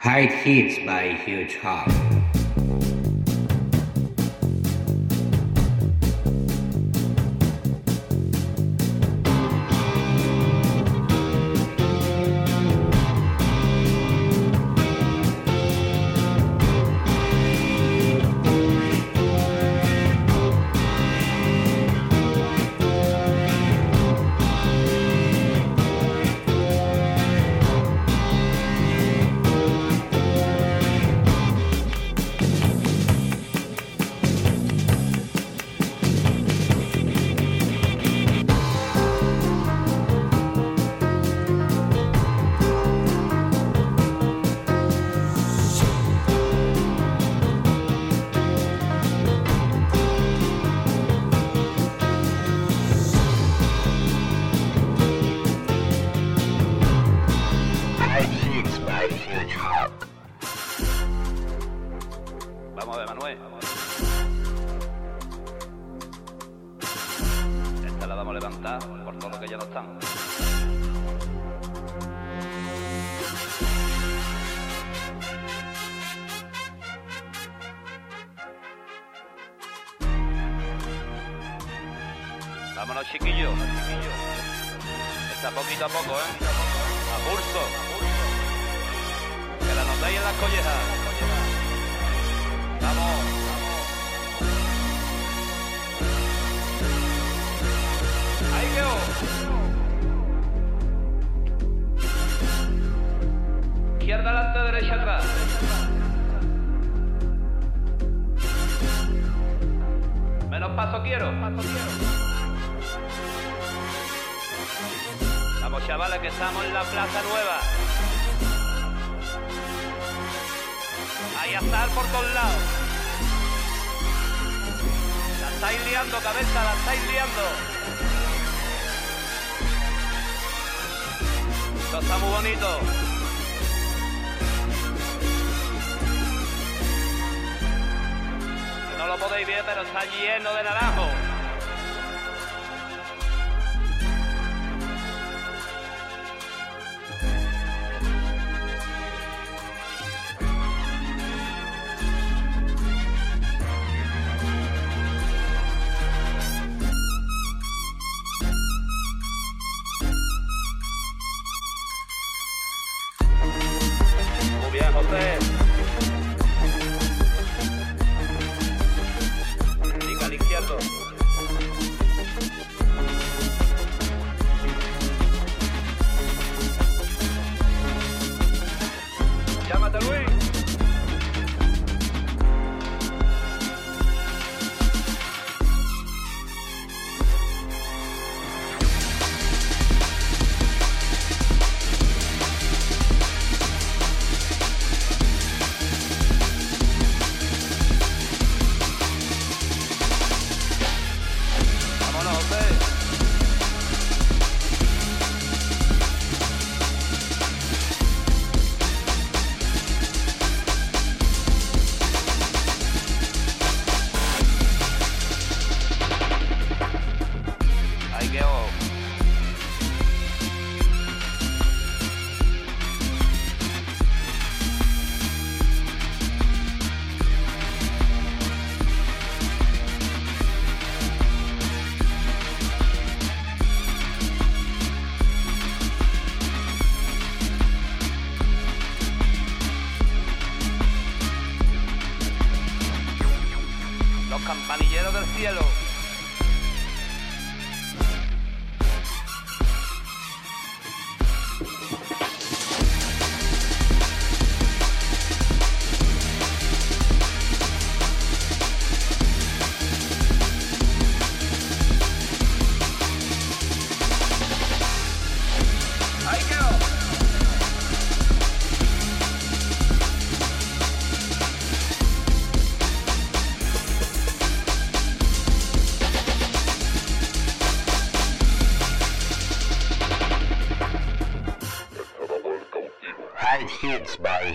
Hide hits by Huge Hawk. Paso quiero. Paso quiero. Vamos chavales que estamos en la Plaza Nueva. Ahí a estar por todos lados. La estáis liando, cabeza, la estáis liando. Esto está muy bonito. Lo podéis ver, pero está lleno de naranjo.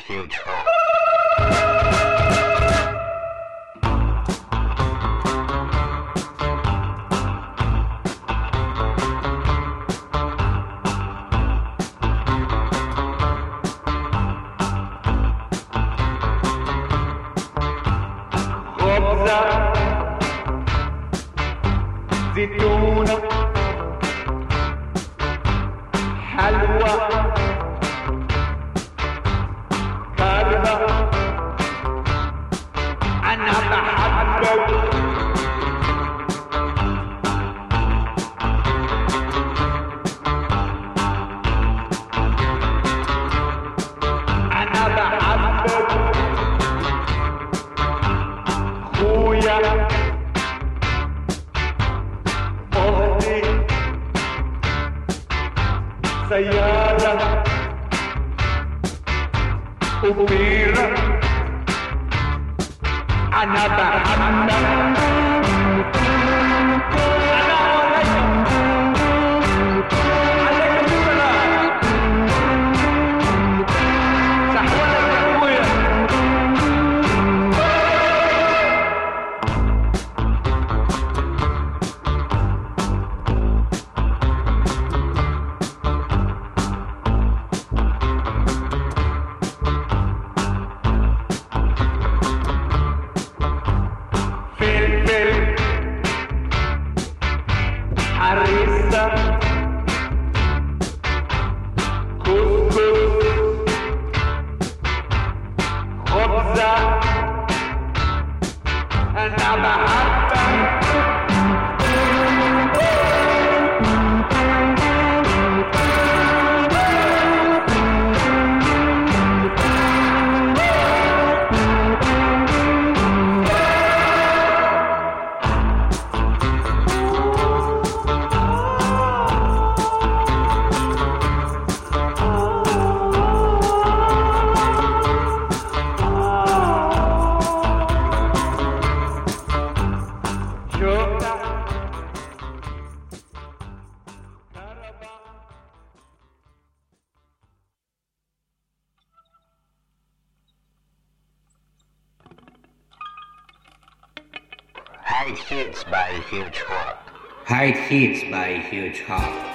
Huge Hawk. Hide hits by huge hop. Hide hits by huge hop.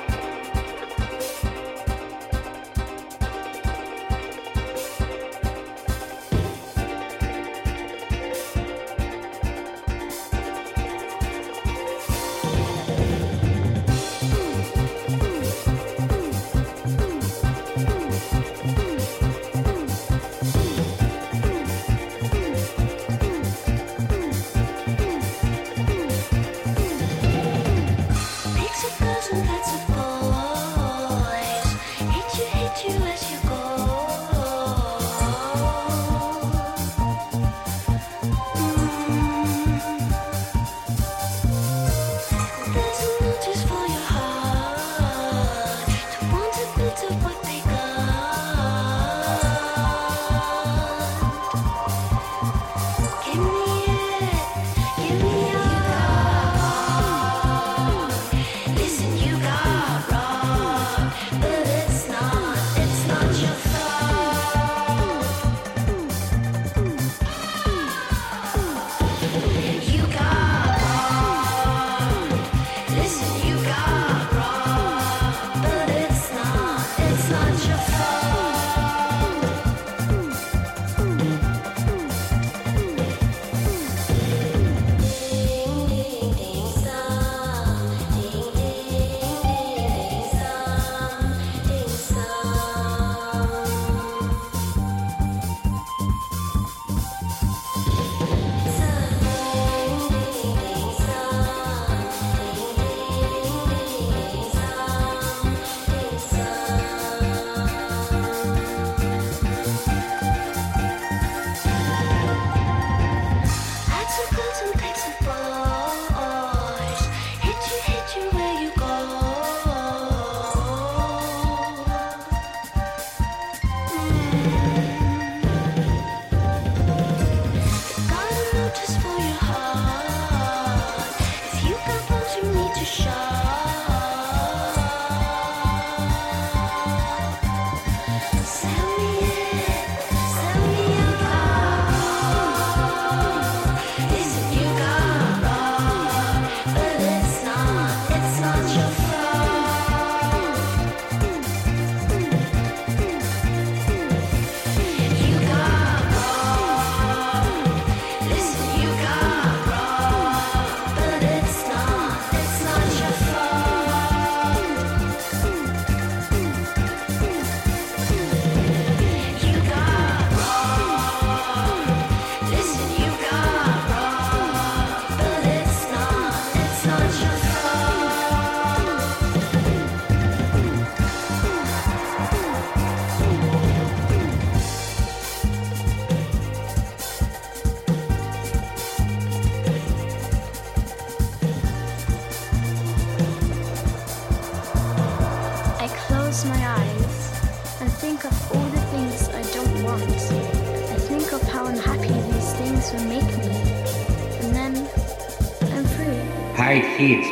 Hide Hits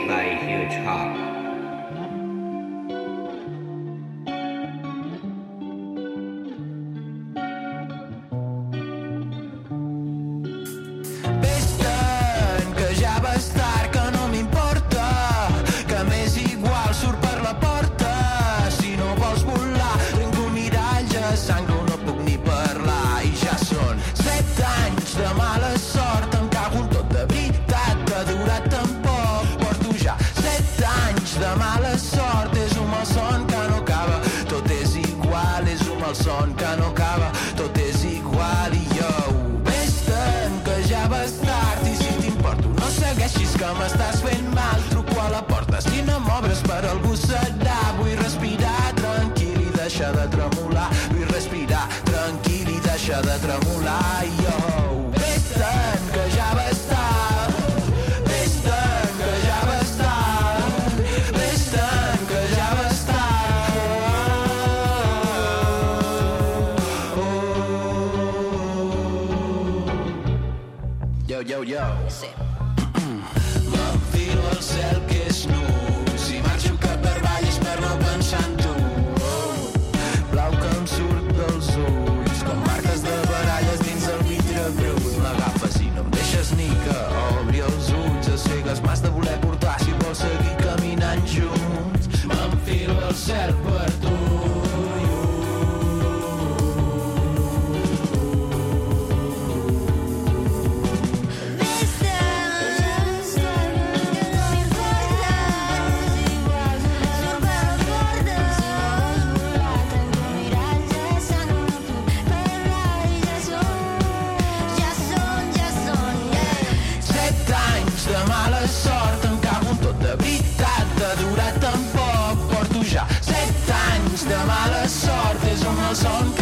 sort,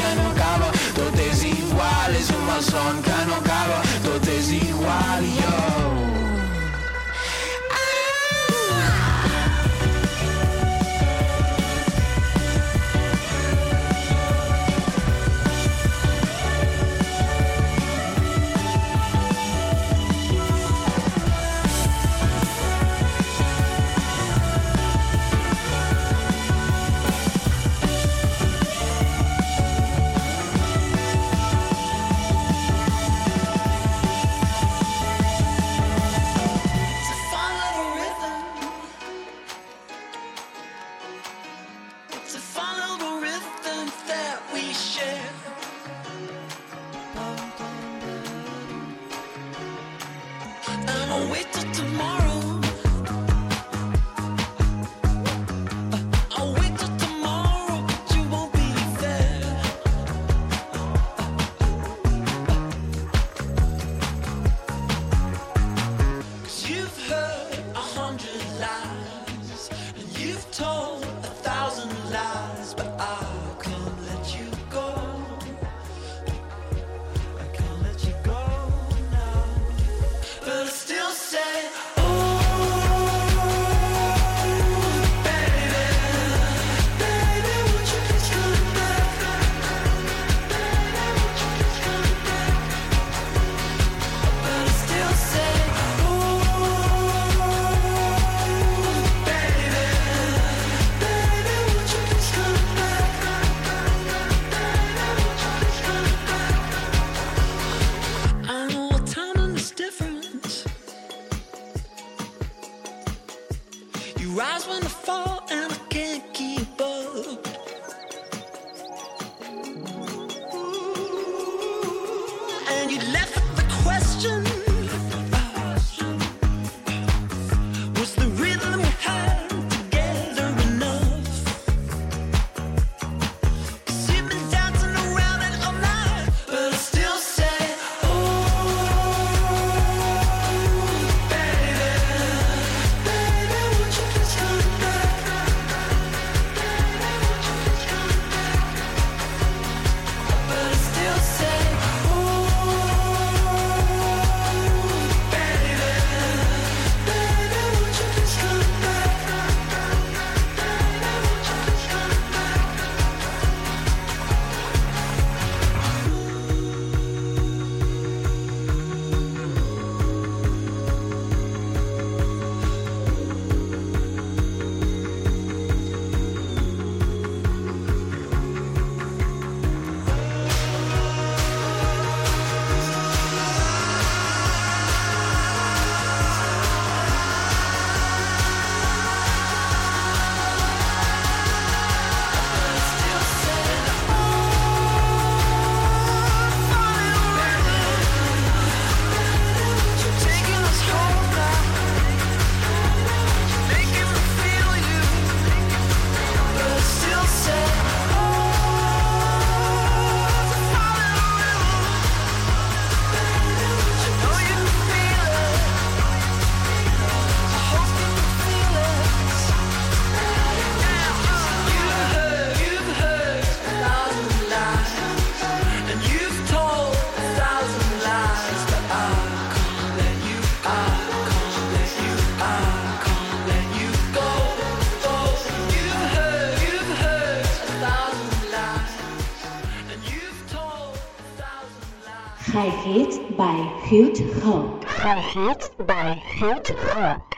Hits by Huge Hawk.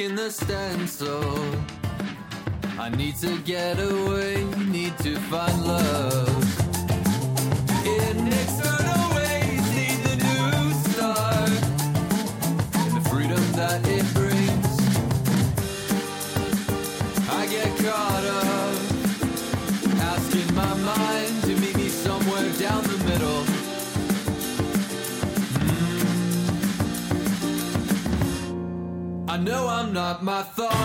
in the stencil. I need to get away, need to find love. It makes Not my thought.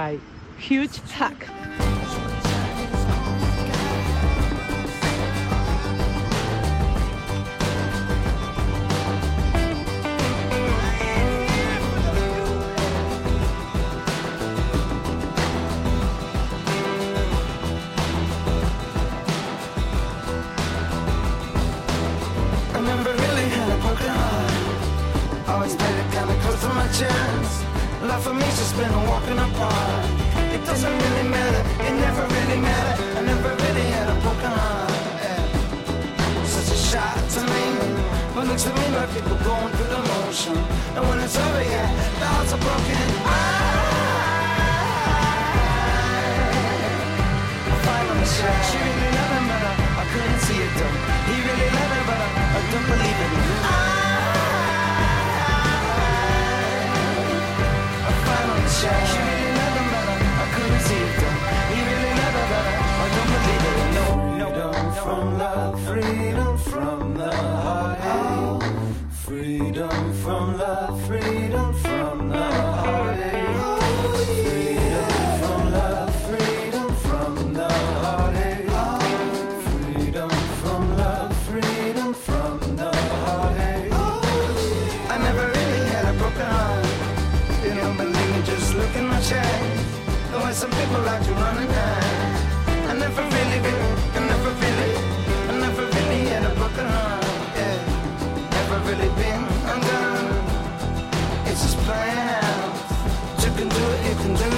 by huge pack. some people like to run and hide. I never really, I never really, I never really had a broken heart. Yeah, never really been undone. It's just playing. You can do it, you can do it.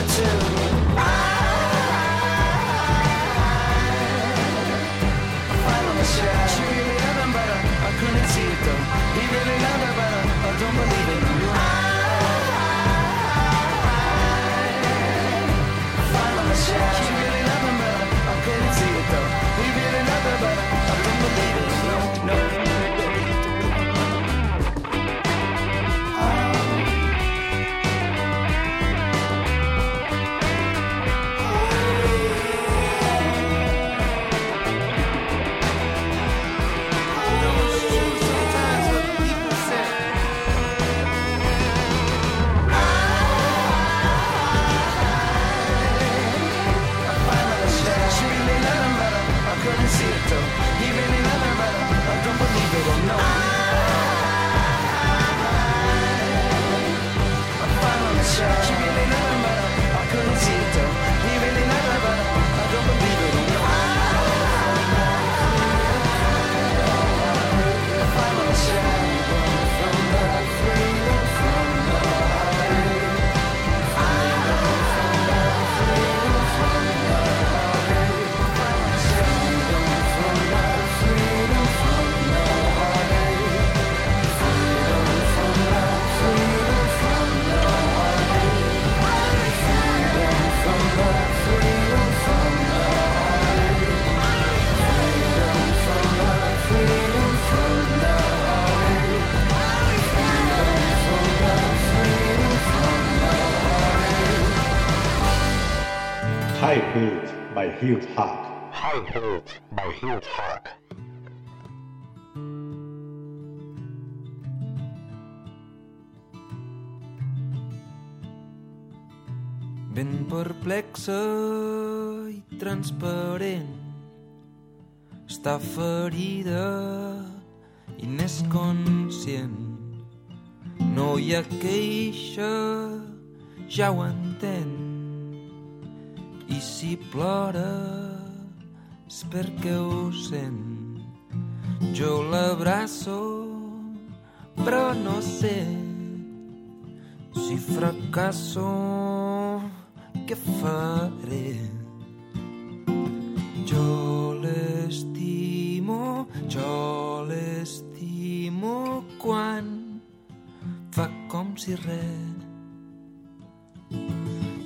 huge Hawk. High heart, by huge Hawk. Ben perplexa i transparent Està ferida i n'és conscient No hi ha queixa, ja ho entenc i si plores perquè ho sent jo l'abraço però no sé si fracasso. Què faré? Jo l'estimo jo l'estimo quan fa com si res.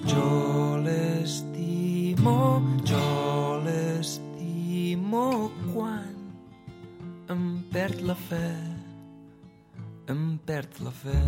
Jo l'estimo l'estimo, jo l'estimo quan em perd la fe em perd la fe.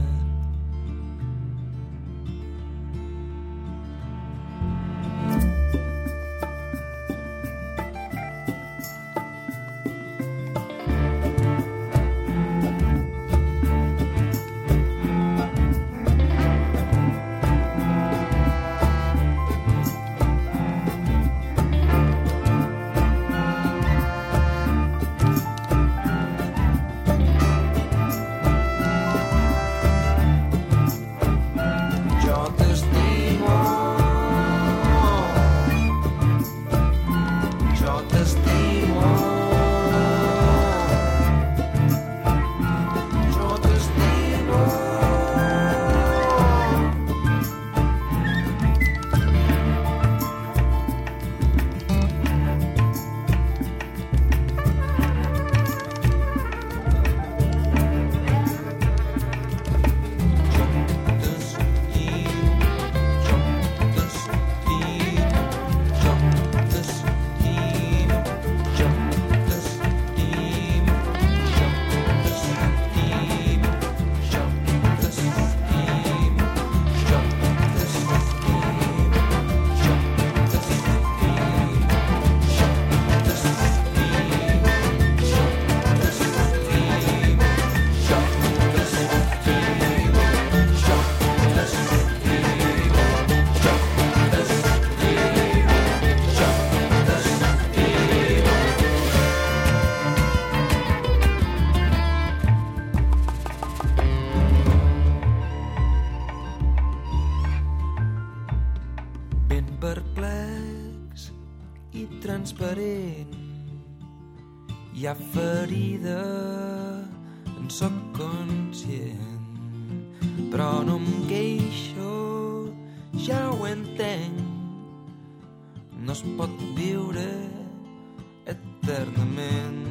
in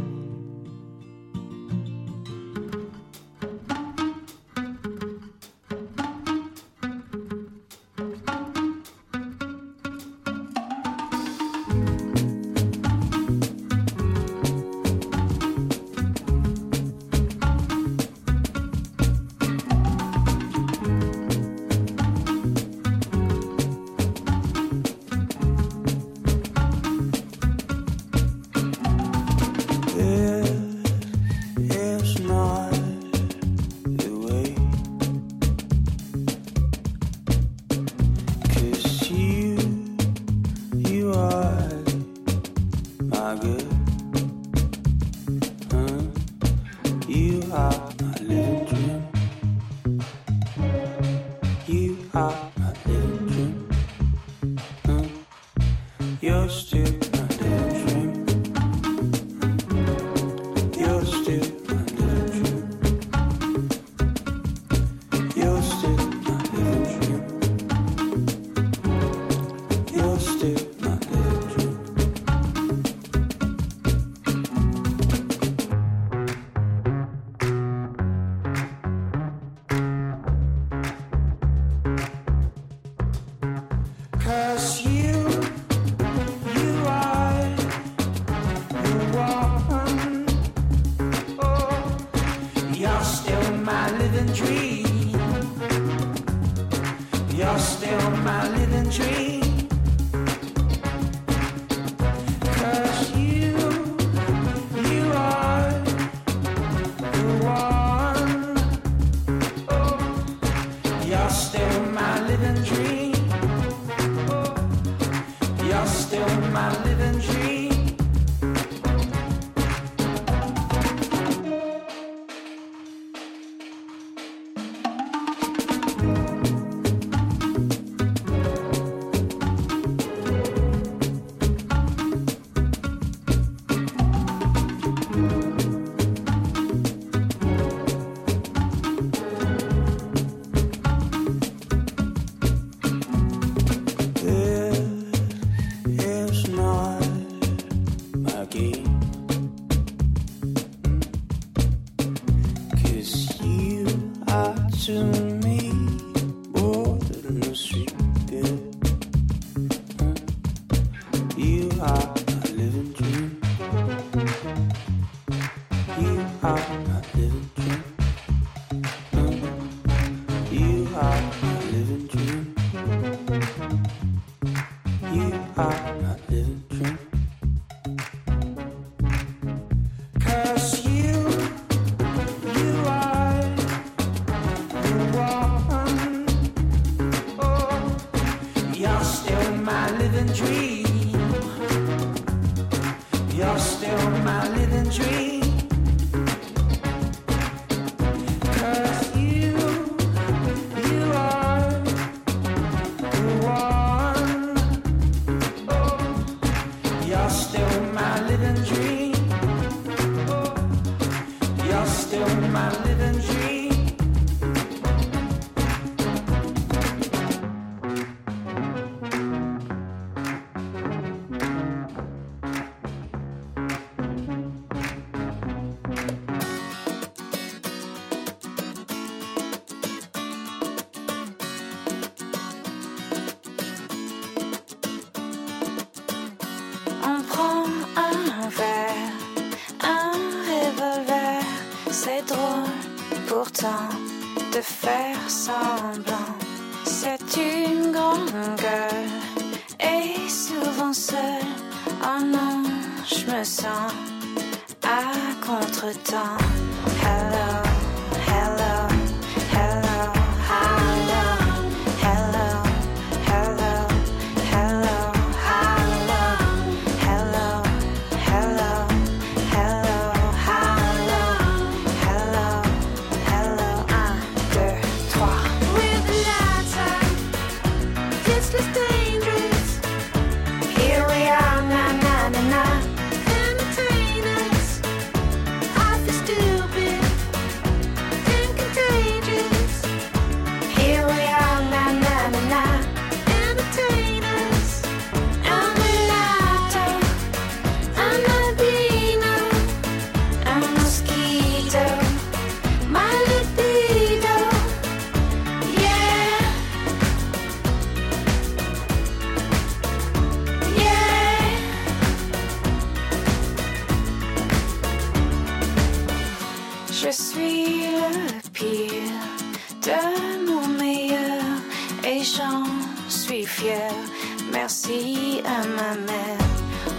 Merci à ma mère.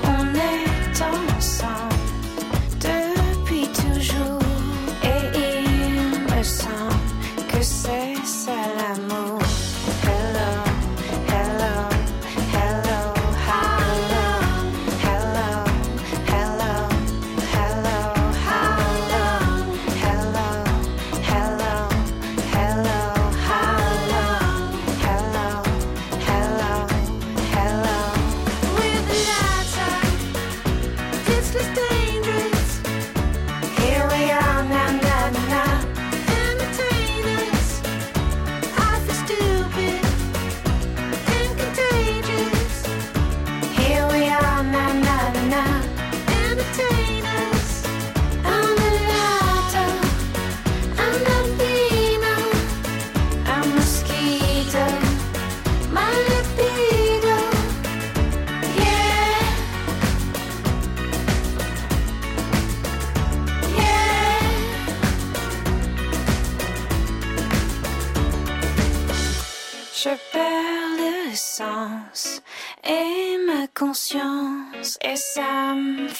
On est ensemble.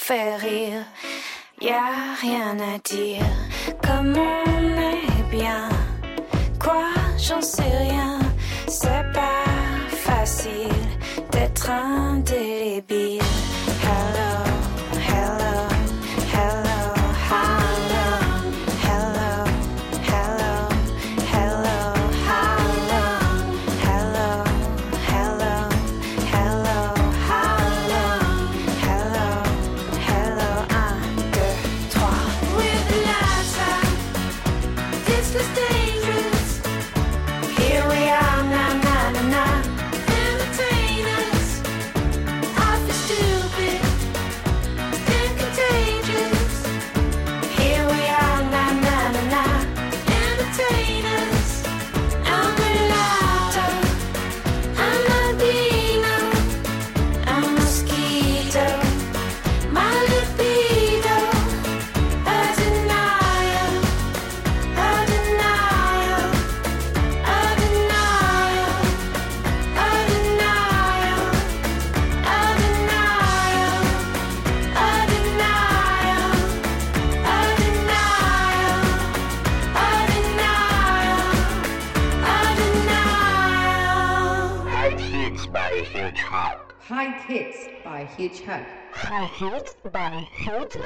fait rire. Rien à dire, comme on est bien. Quoi, j'en sais rien, c'est pas facile d'être indélébile. help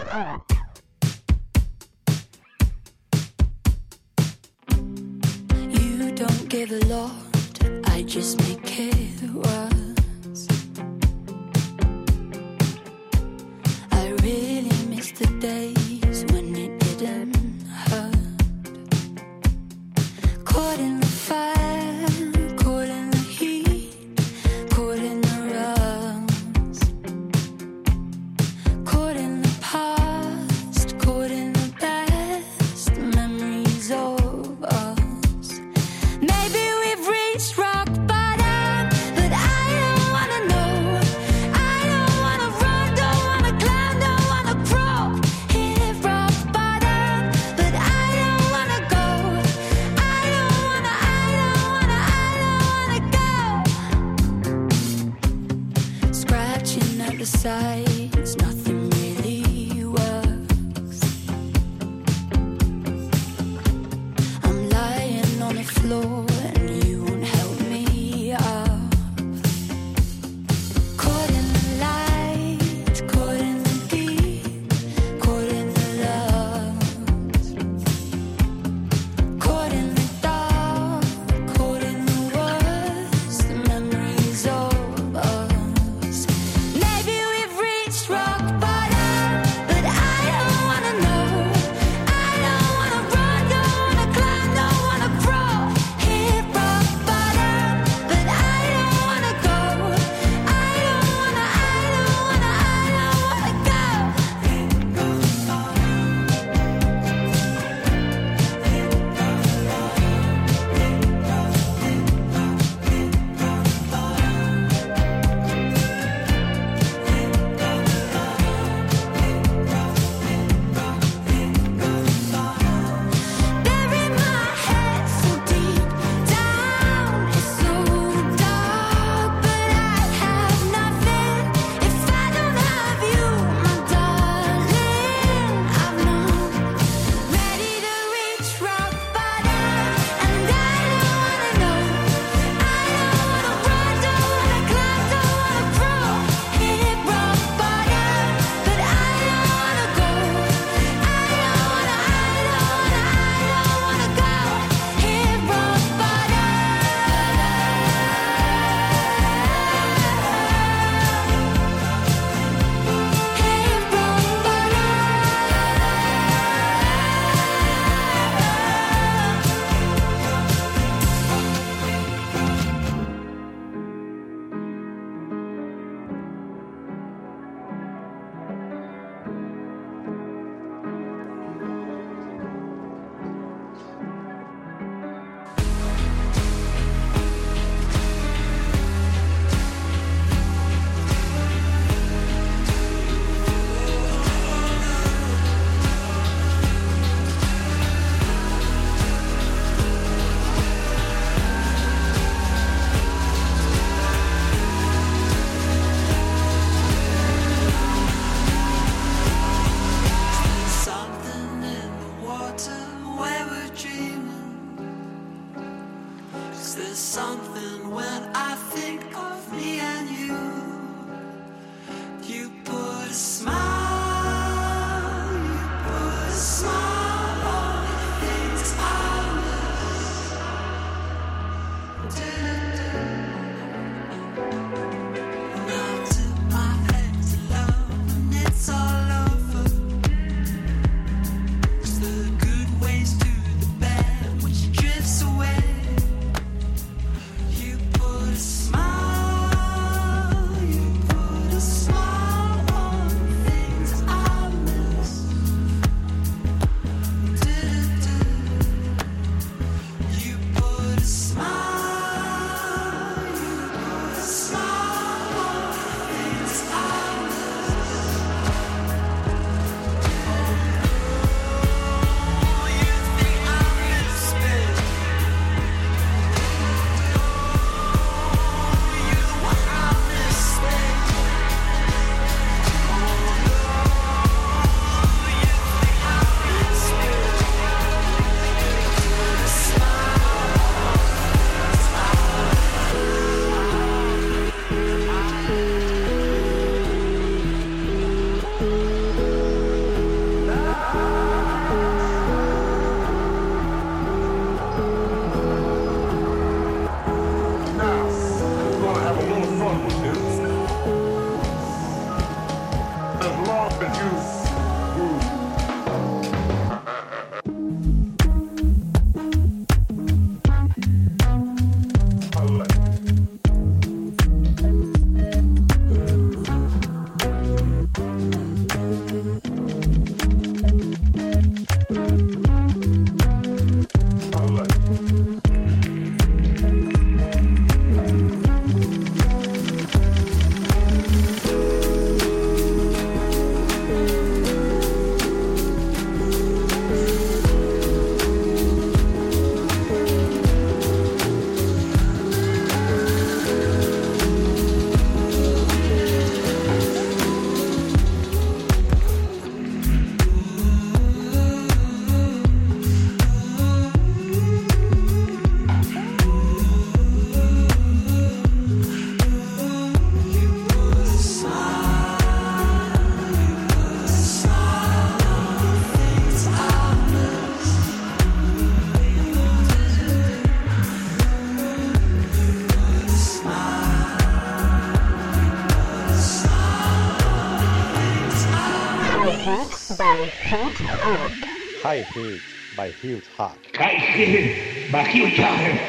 High Heels by Huge Hawk. High Heels by Huge Hawk.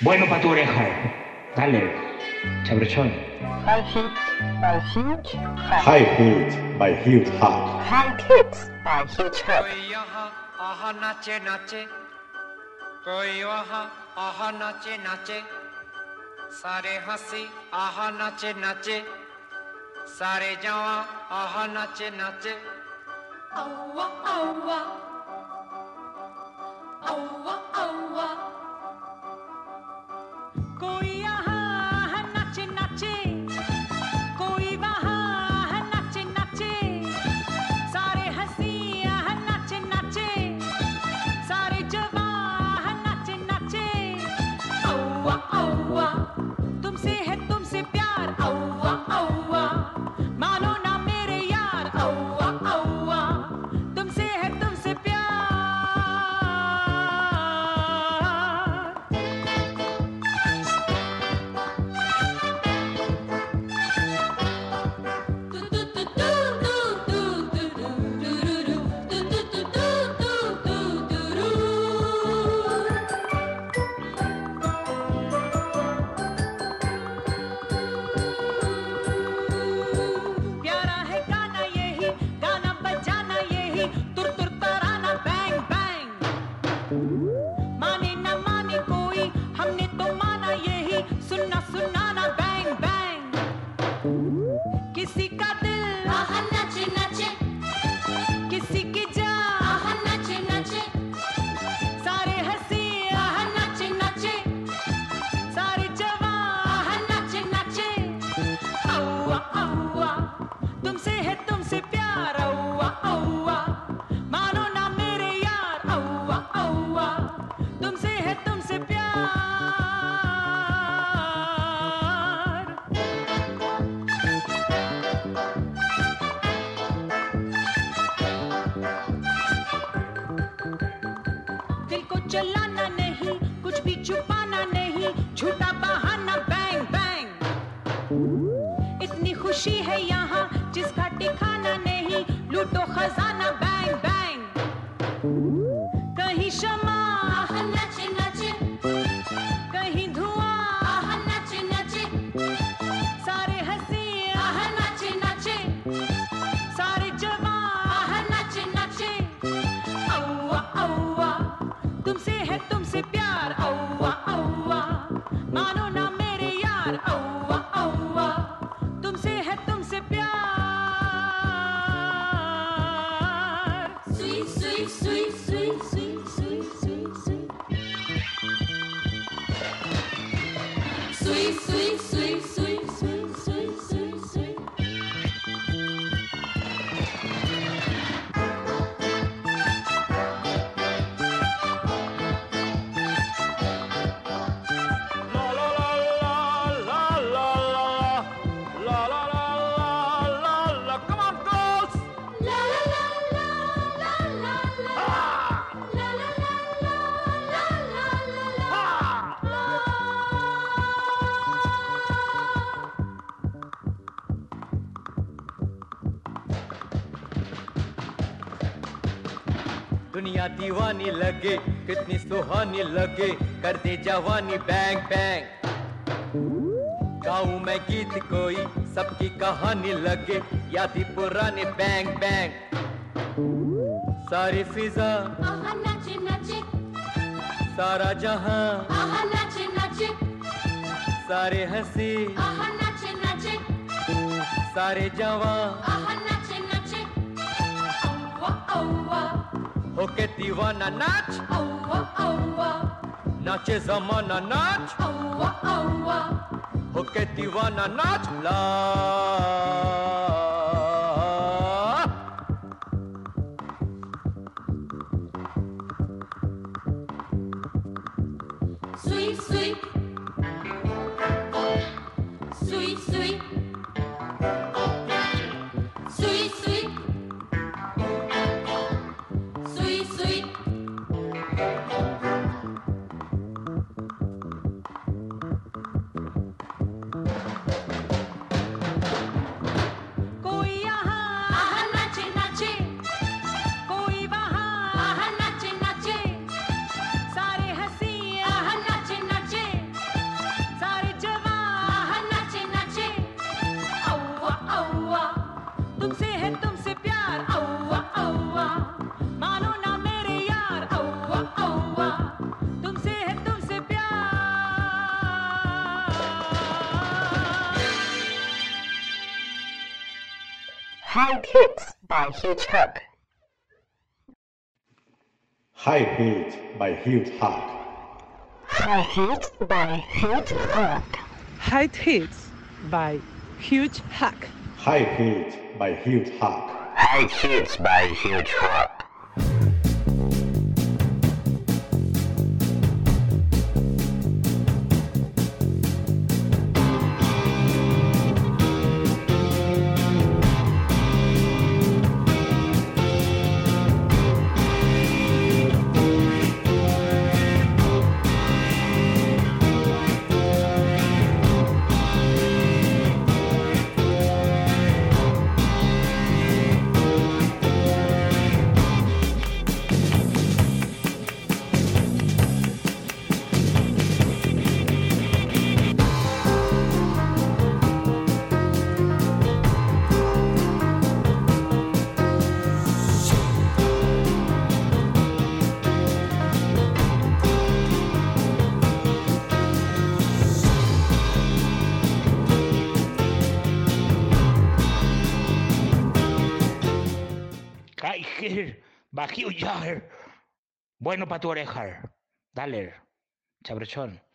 Bueno para tu oreja. Dale, chabrechón. High Heels by Huge Hawk. High Heels by Huge Hawk. High Heels by aha nache nache. कोई वहाँ आह नाचे नाचे सारे हंसी आह नाचे नाचे सारे जावा नाचे नाचे कोई कितना दीवानी लगे कितनी सुहानी लगे कर दे जवानी बैंग बैंग गाऊ मैं गीत कोई सबकी कहानी लगे याद पुराने बैंग बैंग सारी फिजा। नचे नचे। सारा जहाँ। नचे नचे। सारे हँसी। नचे नचे। सारे जवान Hoke divana nač, aua, aua. oh zamana oh aua, aua. Hoke divana nač, la. High Hits by Huge Hug. High Heat by Huge Hug. High Hits by Huge Hug. High Hits by Huge Hack. High Heat by Huge Hug. High Hits by Huge Hug. Hug. Bueno para tu oreja. Dale, chabrechón.